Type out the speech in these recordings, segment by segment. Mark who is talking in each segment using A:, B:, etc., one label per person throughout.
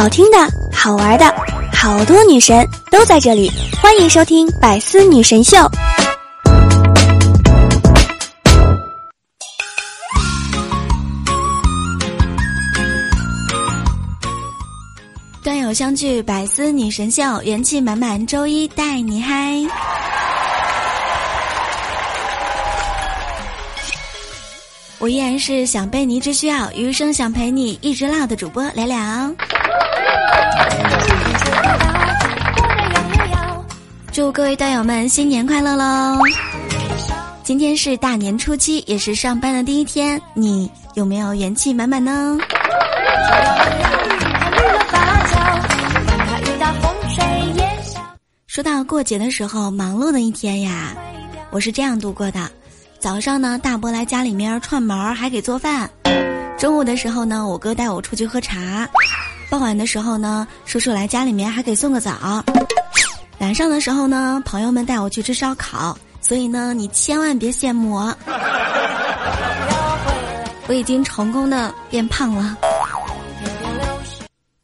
A: 好听的、好玩的，好多女神都在这里，欢迎收听《百思女神秀》。段友相聚，百思女神秀，元气满满，周一带你嗨！我依然是想被你一直需要，余生想陪你一直唠的主播聊聊。祝各位段友们新年快乐喽！今天是大年初七，也是上班的第一天，你有没有元气满满呢？说到过节的时候，忙碌的一天呀，我是这样度过的。早上呢，大伯来家里面串门，还给做饭；中午的时候呢，我哥带我出去喝茶；傍晚的时候呢，叔叔来家里面还给送个枣；晚上的时候呢，朋友们带我去吃烧烤。所以呢，你千万别羡慕我，我已经成功的变胖了，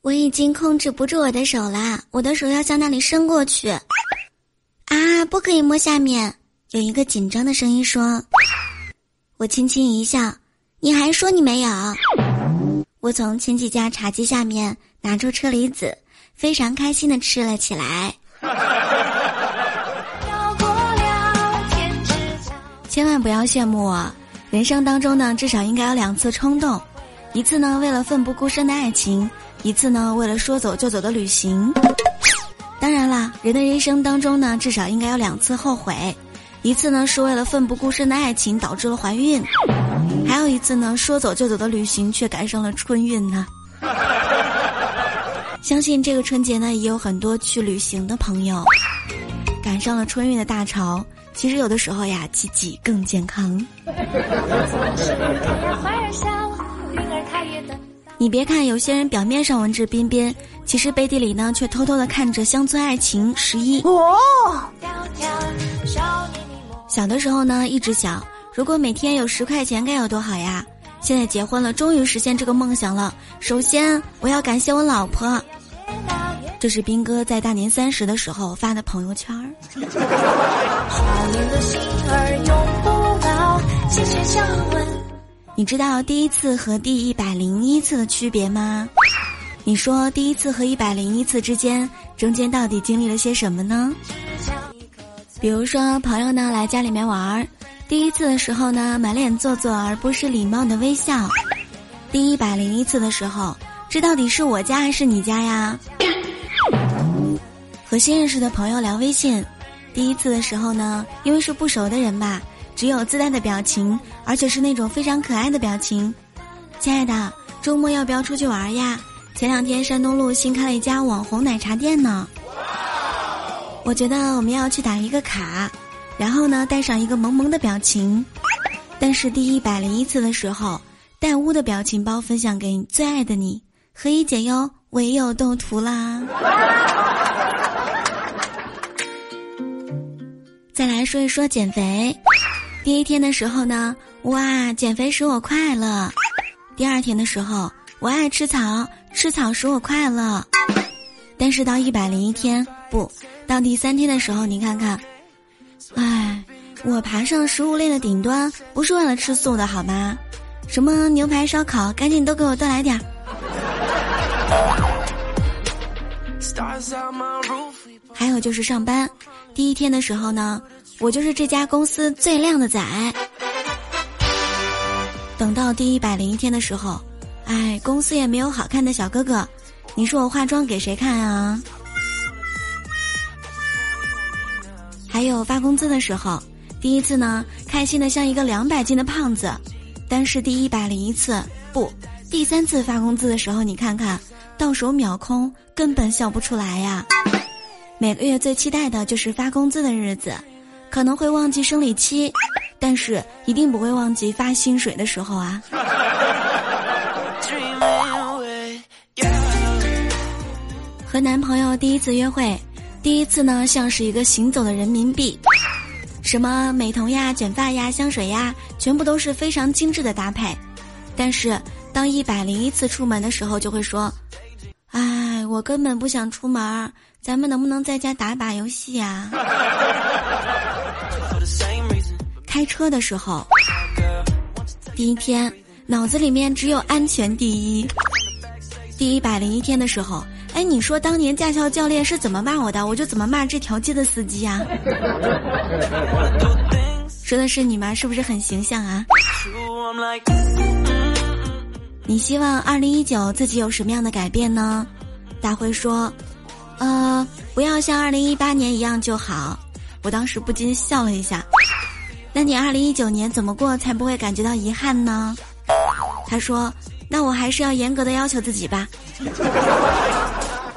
A: 我已经控制不住我的手啦，我的手要向那里伸过去，啊，不可以摸下面。有一个紧张的声音说：“我轻轻一笑，你还说你没有。”我从亲戚家茶几下面拿出车厘子，非常开心的吃了起来。千万不要羡慕我，人生当中呢，至少应该有两次冲动，一次呢为了奋不顾身的爱情，一次呢为了说走就走的旅行。当然啦，人的人生当中呢，至少应该有两次后悔。一次呢是为了奋不顾身的爱情导致了怀孕，还有一次呢说走就走的旅行却赶上了春运呢。相信这个春节呢也有很多去旅行的朋友，赶上了春运的大潮。其实有的时候呀，自己更健康。你别看有些人表面上文质彬彬，其实背地里呢却偷偷的看着乡村爱情十一。哦。小的时候呢，一直想，如果每天有十块钱该有多好呀！现在结婚了，终于实现这个梦想了。首先，我要感谢我老婆。这是兵哥在大年三十的时候发的朋友圈儿。你知道第一次和第一百零一次的区别吗？你说第一次和一百零一次之间，中间到底经历了些什么呢？比如说，朋友呢来家里面玩儿，第一次的时候呢满脸做作而不是礼貌的微笑，第一百零一次的时候，这到底是我家还是你家呀？和新认识的朋友聊微信，第一次的时候呢，因为是不熟的人吧，只有自带的表情，而且是那种非常可爱的表情。亲爱的，周末要不要出去玩呀？前两天山东路新开了一家网红奶茶店呢。我觉得我们要去打一个卡，然后呢带上一个萌萌的表情。但是第一百零一次的时候，带污的表情包分享给你最爱的你，何以解忧？唯有斗图啦。再来说一说减肥，第一天的时候呢，哇，减肥使我快乐；第二天的时候，我爱吃草，吃草使我快乐。但是到一百零一天不。到第三天的时候，你看看，哎，我爬上食物链的顶端不是为了吃素的好吗？什么牛排、烧烤，赶紧都给我多来点儿。还有就是上班，第一天的时候呢，我就是这家公司最靓的仔。等到第一百零一天的时候，哎，公司也没有好看的小哥哥，你说我化妆给谁看啊？还有发工资的时候，第一次呢，开心的像一个两百斤的胖子，但是第一百零一次不，第三次发工资的时候，你看看，到手秒空，根本笑不出来呀。每个月最期待的就是发工资的日子，可能会忘记生理期，但是一定不会忘记发薪水的时候啊。和男朋友第一次约会。第一次呢，像是一个行走的人民币，什么美瞳呀、卷发呀、香水呀，全部都是非常精致的搭配。但是当一百零一次出门的时候，就会说：“哎，我根本不想出门，咱们能不能在家打把游戏啊？开车的时候，第一天脑子里面只有安全第一。第一百零一天的时候，哎，你说当年驾校教练是怎么骂我的，我就怎么骂这条街的司机啊？说的是你吗？是不是很形象啊？你希望二零一九自己有什么样的改变呢？大辉说：“呃，不要像二零一八年一样就好。”我当时不禁笑了一下。那你二零一九年怎么过才不会感觉到遗憾呢？他说：“那我还是要严格的要求自己吧。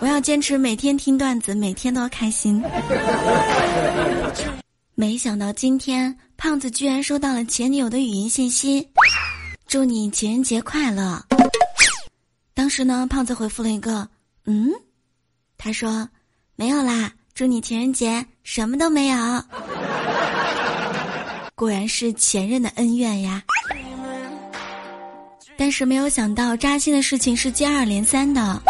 A: 我要坚持每天听段子，每天都开心。”没想到今天胖子居然收到了前女友的语音信息。祝你情人节快乐！当时呢，胖子回复了一个“嗯”，他说：“没有啦，祝你情人节什么都没有。”果然是前任的恩怨呀！但是没有想到扎心的事情是接二连三的。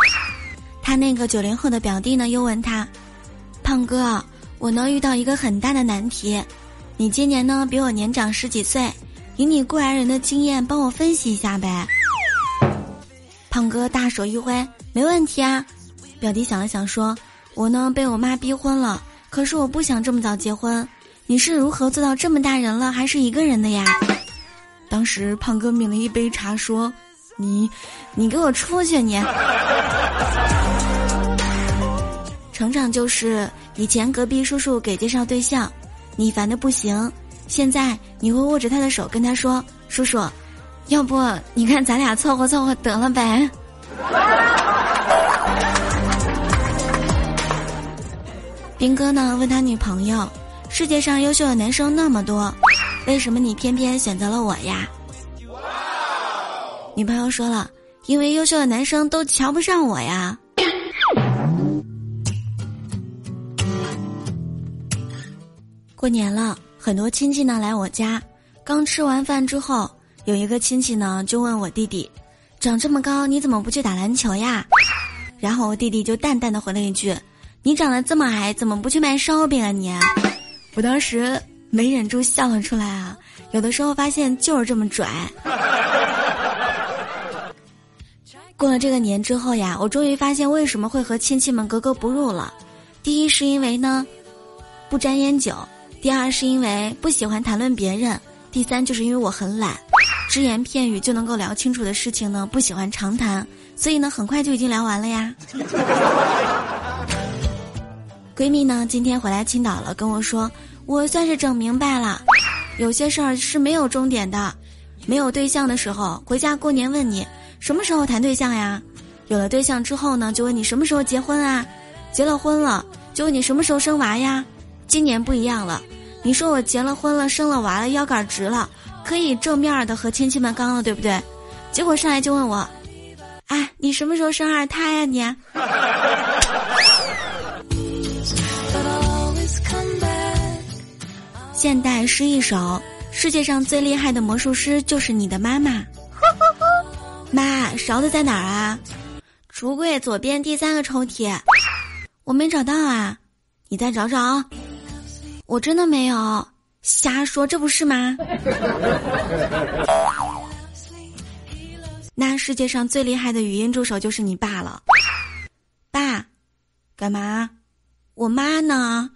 A: 他那个九零后的表弟呢，又问他：“胖哥，我呢遇到一个很大的难题，你今年呢比我年长十几岁。”以你过来人的经验，帮我分析一下呗。胖哥大手一挥，没问题啊。表弟想了想说：“我呢被我妈逼婚了，可是我不想这么早结婚。你是如何做到这么大人了还是一个人的呀？”当时胖哥抿了一杯茶说：“你，你给我出去你！成长就是以前隔壁叔叔给介绍对象，你烦的不行。”现在你会握着他的手跟他说：“叔叔，要不你看咱俩凑合凑合得了呗。”兵哥呢问他女朋友：“世界上优秀的男生那么多，为什么你偏偏选择了我呀？”女朋友说了：“因为优秀的男生都瞧不上我呀。”过年了。很多亲戚呢来我家，刚吃完饭之后，有一个亲戚呢就问我弟弟：“长这么高，你怎么不去打篮球呀？”然后我弟弟就淡淡的回了一句：“你长得这么矮，怎么不去卖烧饼啊你？”我当时没忍住笑了出来啊！有的时候发现就是这么拽。过了这个年之后呀，我终于发现为什么会和亲戚们格格不入了。第一是因为呢，不沾烟酒。第二是因为不喜欢谈论别人，第三就是因为我很懒，只言片语就能够聊清楚的事情呢，不喜欢长谈，所以呢，很快就已经聊完了呀。闺蜜呢，今天回来青岛了，跟我说，我算是整明白了，有些事儿是没有终点的，没有对象的时候，回家过年问你什么时候谈对象呀，有了对象之后呢，就问你什么时候结婚啊，结了婚了，就问你什么时候生娃呀。今年不一样了，你说我结了婚了，生了娃了，腰杆直了，可以正面的和亲戚们刚了，对不对？结果上来就问我，哎，你什么时候生二胎呀你？现代诗一首，世界上最厉害的魔术师就是你的妈妈。妈，勺子在哪儿啊？橱柜左边第三个抽屉。我没找到啊，你再找找。我真的没有瞎说，这不是吗？那世界上最厉害的语音助手就是你爸了。爸，干嘛？我妈呢？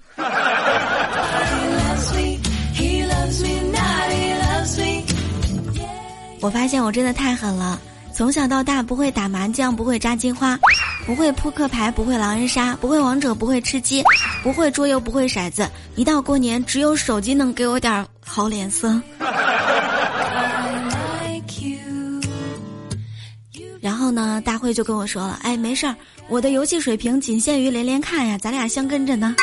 A: 我发现我真的太狠了。从小到大不会打麻将，不会扎金花，不会扑克牌，不会狼人杀，不会王者，不会吃鸡，不会桌游，不会骰子。一到过年，只有手机能给我点好脸色。然后呢，大会就跟我说了：“哎，没事儿，我的游戏水平仅限于连连看呀，咱俩相跟着呢。”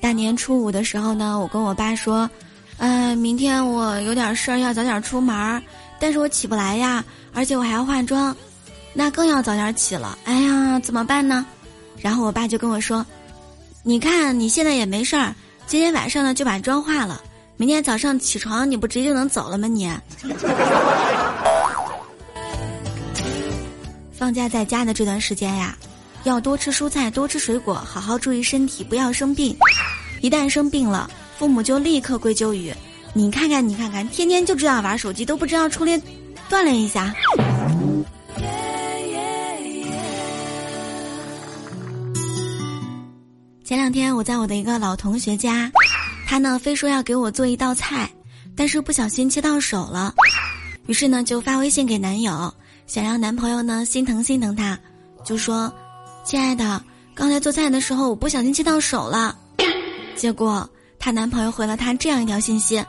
A: 大年初五的时候呢，我跟我爸说：“嗯，明天我有点事儿要早点出门，但是我起不来呀，而且我还要化妆，那更要早点起了。哎呀，怎么办呢？”然后我爸就跟我说：“你看你现在也没事儿，今天晚上呢就把妆化了，明天早上起床你不直接就能走了吗？你。放假在家的这段时间呀，要多吃蔬菜，多吃水果，好好注意身体，不要生病。一旦生病了，父母就立刻归咎于你看看，你看看，天天就知道玩手机，都不知道出来锻炼一下。前两天我在我的一个老同学家，他呢非说要给我做一道菜，但是不小心切到手了，于是呢就发微信给男友。想让男朋友呢心疼心疼他，就说：“亲爱的，刚才做菜的时候我不小心切到手了。”结果她男朋友回了她这样一条信息：“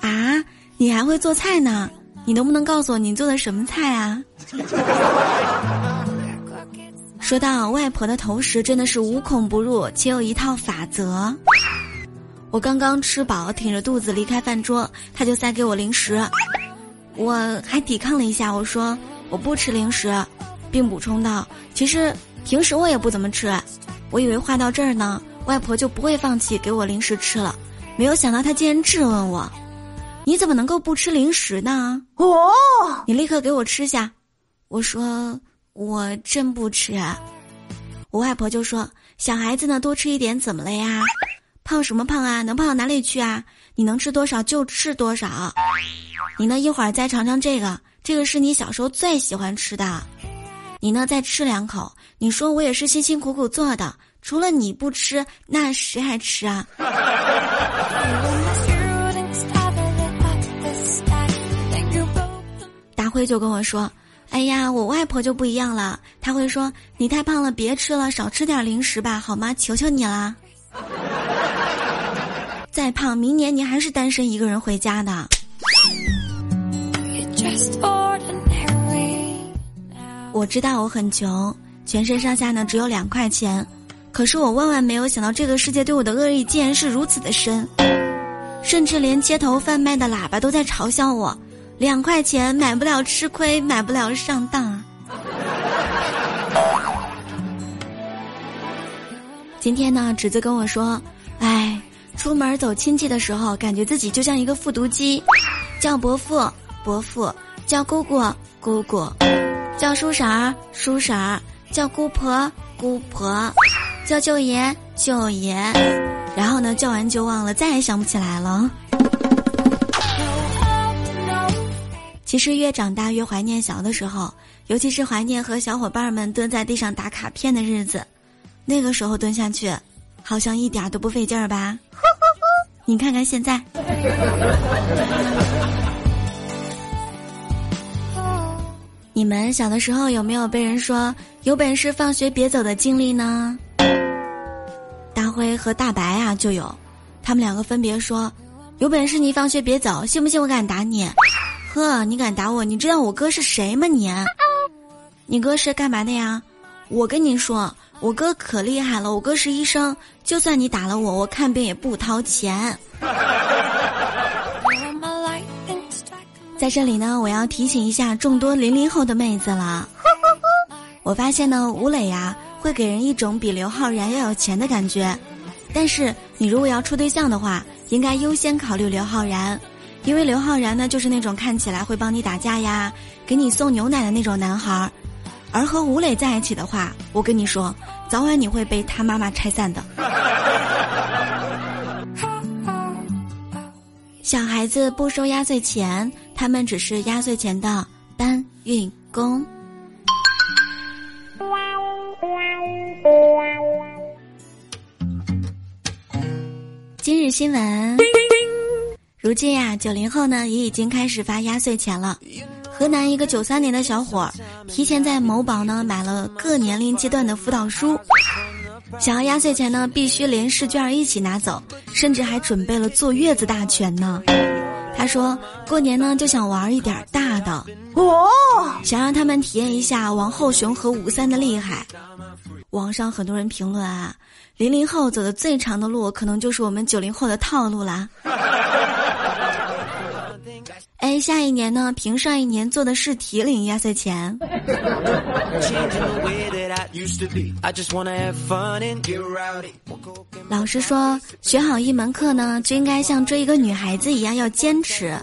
A: 啊，你还会做菜呢？你能不能告诉我你做的什么菜啊？”说到外婆的投食真的是无孔不入，且有一套法则。我刚刚吃饱，挺着肚子离开饭桌，他就塞给我零食，我还抵抗了一下，我说。我不吃零食，并补充道：“其实平时我也不怎么吃。我以为话到这儿呢，外婆就不会放弃给我零食吃了。没有想到她竟然质问我：‘你怎么能够不吃零食呢？’哦，你立刻给我吃下。我说我真不吃。我外婆就说：‘小孩子呢，多吃一点怎么了呀？胖什么胖啊？能胖到哪里去啊？你能吃多少就吃多少。你呢，一会儿再尝尝这个。’”这个是你小时候最喜欢吃的，你呢再吃两口。你说我也是辛辛苦苦做的，除了你不吃，那谁还吃啊？大辉就跟我说：“哎呀，我外婆就不一样了，他会说你太胖了，别吃了，少吃点零食吧，好吗？求求你啦。再胖，明年你还是单身一个人回家的。”我知道我很穷，全身上下呢只有两块钱，可是我万万没有想到这个世界对我的恶意竟然是如此的深，甚至连街头贩卖的喇叭都在嘲笑我，两块钱买不了吃亏，买不了上当啊。今天呢，侄子跟我说，哎，出门走亲戚的时候，感觉自己就像一个复读机，叫伯父伯父，叫姑姑姑姑。叫叔婶儿，叔婶儿；叫姑婆，姑婆；叫舅爷，舅爷。然后呢，叫完就忘了，再也想不起来了。其实越长大越怀念小的时候，尤其是怀念和小伙伴们蹲在地上打卡片的日子。那个时候蹲下去，好像一点都不费劲儿吧？你看看现在。你们小的时候有没有被人说有本事放学别走的经历呢？大辉和大白啊就有，他们两个分别说，有本事你放学别走，信不信我敢打你？呵，你敢打我？你知道我哥是谁吗？你，你哥是干嘛的呀？我跟你说，我哥可厉害了，我哥是医生，就算你打了我，我看病也不掏钱。在这里呢，我要提醒一下众多零零后的妹子了。我发现呢，吴磊呀会给人一种比刘昊然要有钱的感觉，但是你如果要处对象的话，应该优先考虑刘昊然，因为刘昊然呢就是那种看起来会帮你打架呀，给你送牛奶的那种男孩儿，而和吴磊在一起的话，我跟你说，早晚你会被他妈妈拆散的。小孩子不收压岁钱。他们只是压岁钱的搬运工。今日新闻：如今呀，九零后呢也已经开始发压岁钱了。河南一个九三年的小伙儿，提前在某宝呢买了各年龄阶段的辅导书，想要压岁钱呢必须连试卷一起拿走，甚至还准备了坐月子大全呢。他说：“过年呢，就想玩一点大的哦，想让他们体验一下王后雄和吴三的厉害。”网上很多人评论啊，零零后走的最长的路，可能就是我们九零后的套路啦。哎，下一年呢，凭上一年做的试题领压岁钱。老师说，学好一门课呢，就应该像追一个女孩子一样要坚持。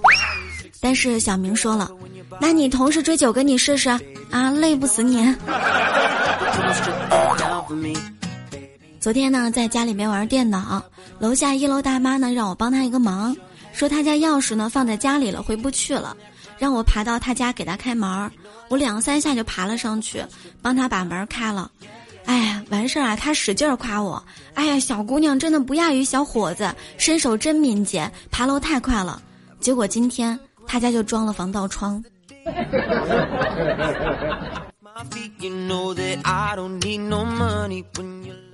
A: 但是小明说了，那你同时追九个，你试试啊，累不死你。昨天呢，在家里面玩电脑，楼下一楼大妈呢让我帮她一个忙，说她家钥匙呢放在家里了，回不去了，让我爬到他家给他开门。我两三下就爬了上去，帮他把门开了。哎呀，完事儿啊，他使劲儿夸我，哎呀，小姑娘真的不亚于小伙子，身手真敏捷，爬楼太快了。结果今天他家就装了防盗窗。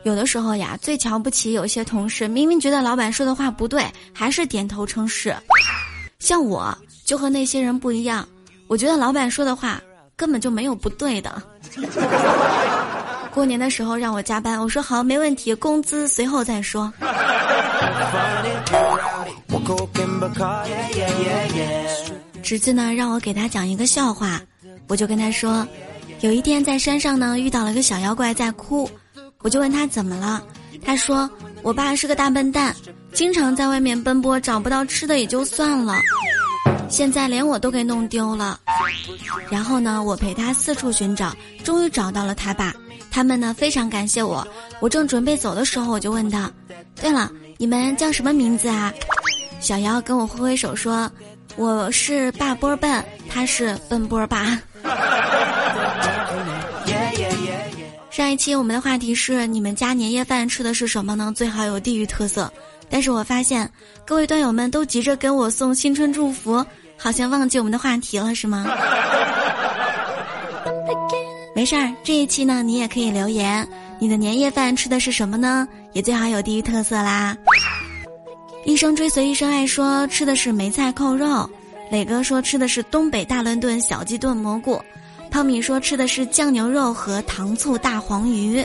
A: 有的时候呀，最瞧不起有些同事，明明觉得老板说的话不对，还是点头称是。像我就和那些人不一样，我觉得老板说的话根本就没有不对的。过年的时候让我加班，我说好，没问题，工资随后再说。侄子呢，让我给他讲一个笑话，我就跟他说。有一天在山上呢，遇到了个小妖怪在哭，我就问他怎么了，他说我爸是个大笨蛋，经常在外面奔波，找不到吃的也就算了，现在连我都给弄丢了。然后呢，我陪他四处寻找，终于找到了他爸，他们呢非常感谢我。我正准备走的时候，我就问他，对了，你们叫什么名字啊？小妖跟我挥挥手说，我是大波笨，他是笨波爸。上一期我们的话题是你们家年夜饭吃的是什么呢？最好有地域特色。但是我发现各位段友们都急着给我送新春祝福，好像忘记我们的话题了，是吗？没事儿，这一期呢你也可以留言，你的年夜饭吃的是什么呢？也最好有地域特色啦。一生追随一生爱说吃的是梅菜扣肉，磊哥说吃的是东北大乱炖小鸡炖蘑菇。汤米说吃的是酱牛肉和糖醋大黄鱼。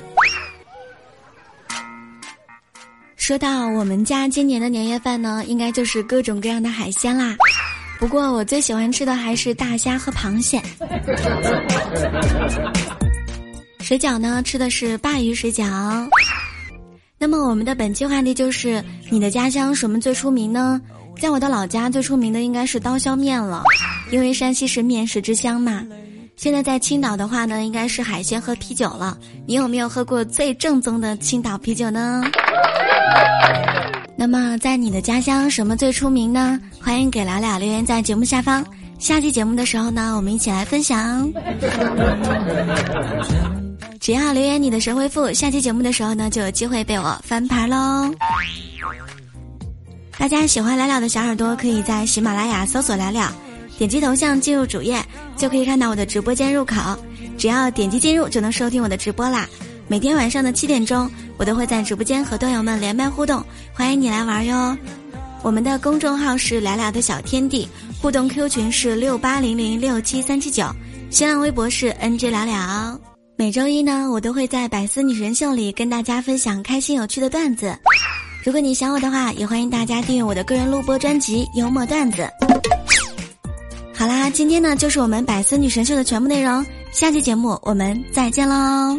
A: 说到我们家今年的年夜饭呢，应该就是各种各样的海鲜啦。不过我最喜欢吃的还是大虾和螃蟹。水饺呢，吃的是鲅鱼水饺。那么我们的本期话题就是你的家乡什么最出名呢？在我的老家最出名的应该是刀削面了，因为山西是面食之乡嘛。现在在青岛的话呢，应该是海鲜和啤酒了。你有没有喝过最正宗的青岛啤酒呢？那么在你的家乡什么最出名呢？欢迎给聊聊留言在节目下方。下期节目的时候呢，我们一起来分享。只要留言你的神回复，下期节目的时候呢，就有机会被我翻牌喽。大家喜欢聊聊的小耳朵，可以在喜马拉雅搜索聊聊。点击头像进入主页，就可以看到我的直播间入口。只要点击进入，就能收听我的直播啦。每天晚上的七点钟，我都会在直播间和段友们连麦互动，欢迎你来玩哟。我们的公众号是聊聊的小天地，互动 Q 群是六八零零六七三七九，新浪微博是 NG 聊聊。每周一呢，我都会在百思女神秀里跟大家分享开心有趣的段子。如果你想我的话，也欢迎大家订阅我的个人录播专辑《幽默段子》。好啦，今天呢就是我们百思女神秀的全部内容，下期节目我们再见喽。